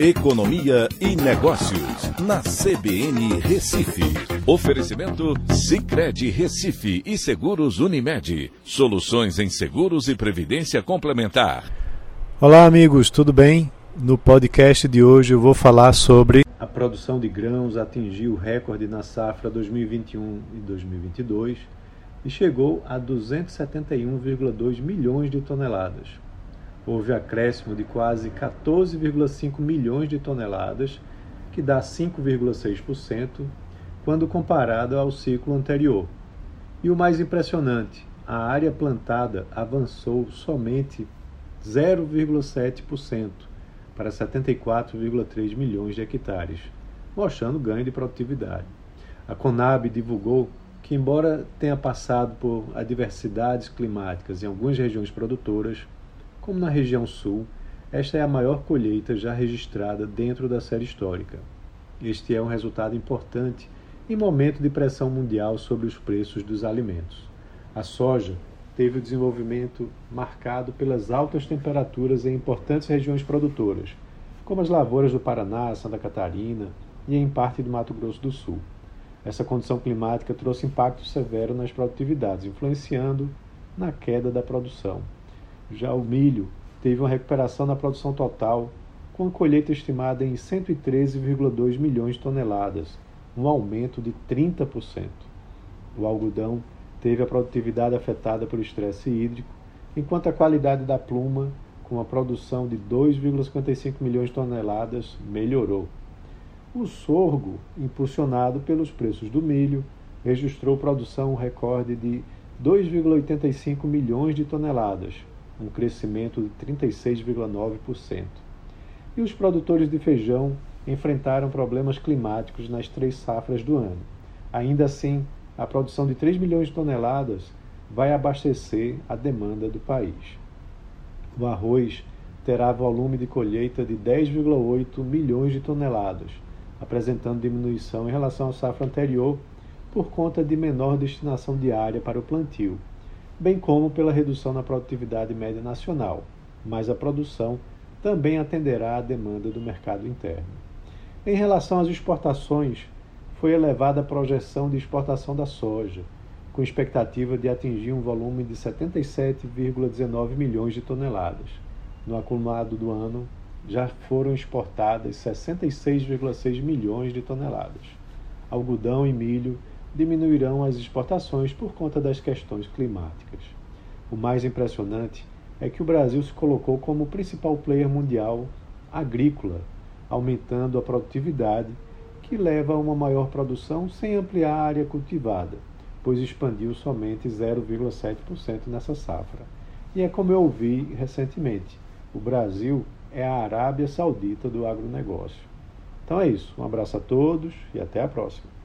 Economia e Negócios, na CBN Recife. Oferecimento Cicred Recife e Seguros Unimed. Soluções em seguros e previdência complementar. Olá, amigos, tudo bem? No podcast de hoje eu vou falar sobre a produção de grãos atingiu o recorde na safra 2021 e 2022 e chegou a 271,2 milhões de toneladas. Houve acréscimo de quase 14,5 milhões de toneladas, que dá 5,6%, quando comparado ao ciclo anterior. E o mais impressionante, a área plantada avançou somente 0,7% para 74,3 milhões de hectares, mostrando ganho de produtividade. A Conab divulgou que, embora tenha passado por adversidades climáticas em algumas regiões produtoras, como na região sul, esta é a maior colheita já registrada dentro da série histórica. Este é um resultado importante em momento de pressão mundial sobre os preços dos alimentos. A soja teve o desenvolvimento marcado pelas altas temperaturas em importantes regiões produtoras, como as lavouras do Paraná, Santa Catarina e em parte do Mato Grosso do Sul. Essa condição climática trouxe impacto severo nas produtividades, influenciando na queda da produção. Já o milho teve uma recuperação na produção total, com a colheita estimada em 113,2 milhões de toneladas, um aumento de 30%. O algodão teve a produtividade afetada pelo estresse hídrico, enquanto a qualidade da pluma, com a produção de 2,55 milhões de toneladas, melhorou. O sorgo, impulsionado pelos preços do milho, registrou produção recorde de 2,85 milhões de toneladas, um crescimento de 36,9%. E os produtores de feijão enfrentaram problemas climáticos nas três safras do ano. Ainda assim, a produção de 3 milhões de toneladas vai abastecer a demanda do país. O arroz terá volume de colheita de 10,8 milhões de toneladas, apresentando diminuição em relação à safra anterior por conta de menor destinação de área para o plantio, bem como pela redução na produtividade média nacional, mas a produção também atenderá à demanda do mercado interno. Em relação às exportações, foi elevada a projeção de exportação da soja, com expectativa de atingir um volume de 77,19 milhões de toneladas. No acumulado do ano, já foram exportadas 66,6 milhões de toneladas. Algodão e milho diminuirão as exportações por conta das questões climáticas. O mais impressionante é que o Brasil se colocou como principal player mundial agrícola, aumentando a produtividade que leva a uma maior produção sem ampliar a área cultivada, pois expandiu somente 0,7% nessa safra. E é como eu ouvi recentemente: o Brasil é a Arábia Saudita do agronegócio. Então é isso. Um abraço a todos e até a próxima.